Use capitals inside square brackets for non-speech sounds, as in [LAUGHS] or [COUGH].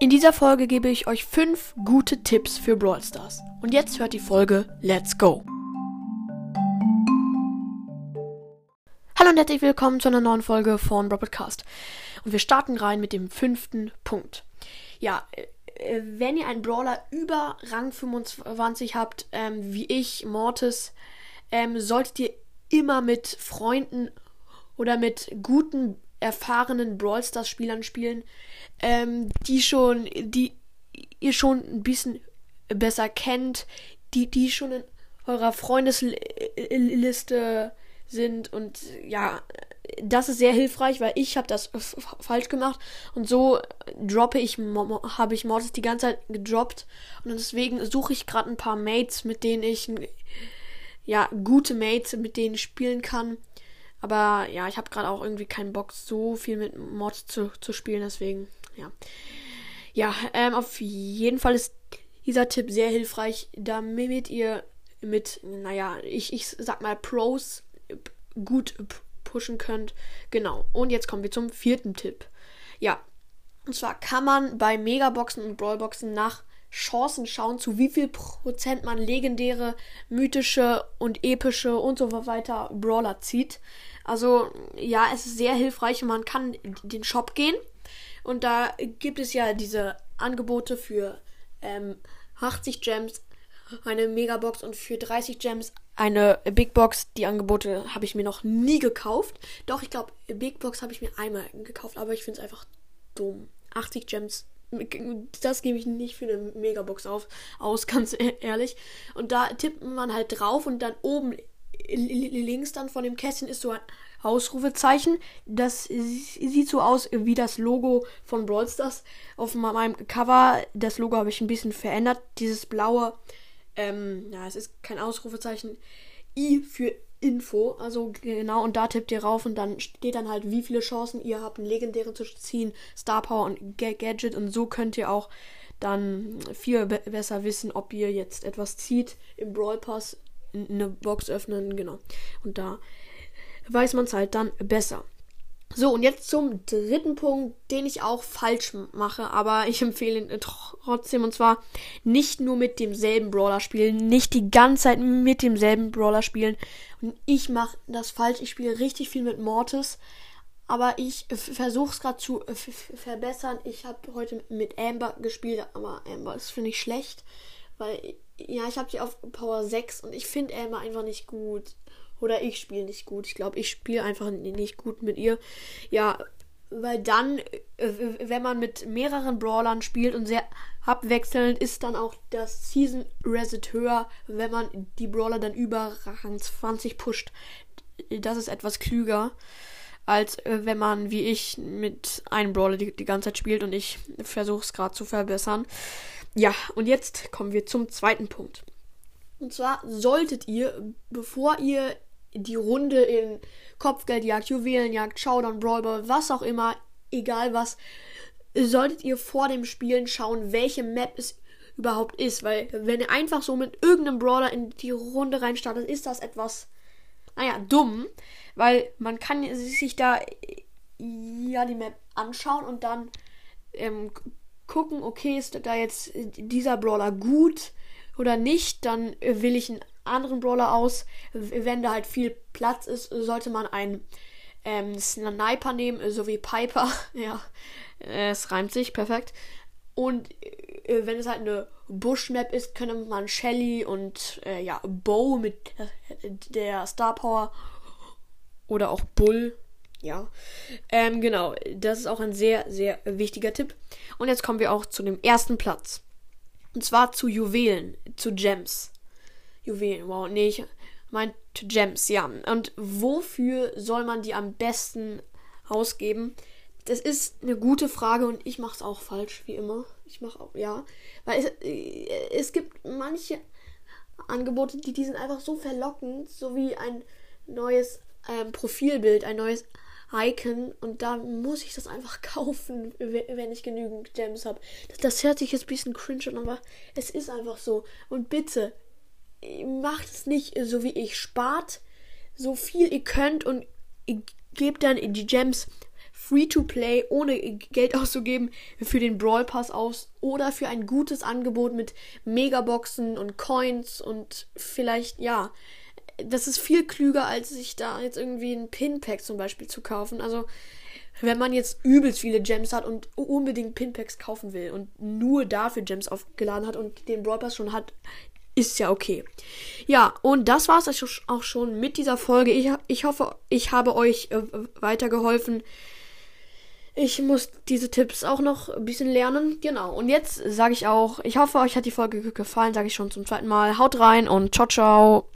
In dieser Folge gebe ich euch fünf gute Tipps für Brawl Stars. Und jetzt hört die Folge Let's Go! Hallo und herzlich willkommen zu einer neuen Folge von Broadcast. Und wir starten rein mit dem fünften Punkt. Ja, äh, wenn ihr einen Brawler über Rang 25 habt, ähm, wie ich, Mortis, ähm, solltet ihr immer mit Freunden oder mit guten, erfahrenen Brawl Stars Spielern spielen, ähm, die schon, die ihr schon ein bisschen besser kennt, die, die schon in eurer Freundesliste sind und ja, das ist sehr hilfreich, weil ich habe das falsch gemacht und so droppe ich habe ich Mortis die ganze Zeit gedroppt und deswegen suche ich gerade ein paar Mates, mit denen ich ja gute Mates, mit denen ich spielen kann. Aber ja, ich habe gerade auch irgendwie keinen Bock, so viel mit Mods zu, zu spielen, deswegen ja. Ja, ähm, auf jeden Fall ist dieser Tipp sehr hilfreich, damit ihr mit, naja, ich, ich sag mal Pros gut pushen könnt. Genau. Und jetzt kommen wir zum vierten Tipp. Ja. Und zwar kann man bei Megaboxen und Brawlboxen nach Chancen schauen, zu wie viel Prozent man legendäre, mythische und epische und so weiter Brawler zieht. Also ja, es ist sehr hilfreich und man kann in den Shop gehen und da gibt es ja diese Angebote für ähm, 80 Gems, eine Megabox und für 30 Gems eine Big Box. Die Angebote habe ich mir noch nie gekauft. Doch, ich glaube, Big Box habe ich mir einmal gekauft, aber ich finde es einfach dumm. 80 Gems. Das gebe ich nicht für eine Megabox auf, aus, [LAUGHS] ganz ehrlich. Und da tippt man halt drauf und dann oben links dann von dem Kästchen ist so ein Ausrufezeichen. Das sieht so aus wie das Logo von Brawl Stars auf meinem Cover. Das Logo habe ich ein bisschen verändert. Dieses blaue ähm, ja, es ist kein Ausrufezeichen. I für Info. Also genau, und da tippt ihr rauf und dann steht dann halt, wie viele Chancen ihr habt, einen legendären zu ziehen, Star Power und G Gadget. Und so könnt ihr auch dann viel be besser wissen, ob ihr jetzt etwas zieht im Brawl Pass, eine Box öffnen, genau. Und da weiß man es halt dann besser. So, und jetzt zum dritten Punkt, den ich auch falsch mache, aber ich empfehle ihn trotzdem. Und zwar nicht nur mit demselben Brawler spielen, nicht die ganze Zeit mit demselben Brawler spielen. Und ich mache das falsch. Ich spiele richtig viel mit Mortis. Aber ich versuche es gerade zu verbessern. Ich habe heute mit Amber gespielt, aber Amber ist, finde ich, schlecht. Weil, ja, ich habe sie auf Power 6 und ich finde Amber einfach nicht gut. Oder ich spiele nicht gut. Ich glaube, ich spiele einfach nicht gut mit ihr. Ja, weil dann, äh, wenn man mit mehreren Brawlern spielt und sehr abwechselnd, ist dann auch das Season Reset höher, wenn man die Brawler dann über Rang 20 pusht. Das ist etwas klüger, als äh, wenn man wie ich mit einem Brawler die, die ganze Zeit spielt und ich versuche es gerade zu verbessern. Ja, und jetzt kommen wir zum zweiten Punkt. Und zwar solltet ihr, bevor ihr die Runde in Kopfgeldjagd, Juwelenjagd, Showdown, Brawlball, was auch immer, egal was, solltet ihr vor dem Spielen schauen, welche Map es überhaupt ist. Weil wenn ihr einfach so mit irgendeinem Brawler in die Runde reinstartet, ist das etwas, naja, dumm. Weil man kann sich da ja die Map anschauen und dann ähm, gucken, okay, ist da jetzt dieser Brawler gut oder nicht, dann will ich einen anderen Brawler aus. Wenn da halt viel Platz ist, sollte man einen ähm, Sniper nehmen, so wie Piper. [LAUGHS] ja, es reimt sich, perfekt. Und äh, wenn es halt eine Bush-Map ist, könnte man Shelly und äh, ja, Bow mit äh, der Star Power oder auch Bull. Ja, ähm, genau. Das ist auch ein sehr, sehr wichtiger Tipp. Und jetzt kommen wir auch zu dem ersten Platz. Und zwar zu Juwelen, zu Gems. Juwelen, wow, nee, ich meinte Gems, ja. Und wofür soll man die am besten ausgeben? Das ist eine gute Frage und ich mache es auch falsch, wie immer. Ich mache auch, ja. Weil es, äh, es gibt manche Angebote, die, die sind einfach so verlockend, so wie ein neues ähm, Profilbild, ein neues Icon und da muss ich das einfach [LAUGHS] kaufen, wenn ich genügend Gems habe. Das, das, hört sich jetzt ein bisschen cringe an, aber es ist einfach so. Und bitte, macht es nicht so wie ich. Spart so viel ihr könnt und gebt dann die Gems Free-to-Play, ohne Geld [LAUGHS] auszugeben, für den Brawl Pass aus oder für ein gutes Angebot mit Megaboxen und Coins und vielleicht, ja, das ist viel klüger, als sich da jetzt irgendwie ein Pin-Pack zum Beispiel zu kaufen. Also, wenn man jetzt übelst viele Gems hat und unbedingt Pinpacks kaufen will und nur dafür Gems aufgeladen hat und den Brawl Pass schon hat, ist ja okay. Ja, und das war es auch schon mit dieser Folge. Ich, ich hoffe, ich habe euch äh, weitergeholfen. Ich muss diese Tipps auch noch ein bisschen lernen. Genau. Und jetzt sage ich auch, ich hoffe, euch hat die Folge gefallen, sage ich schon zum zweiten Mal. Haut rein und ciao, ciao.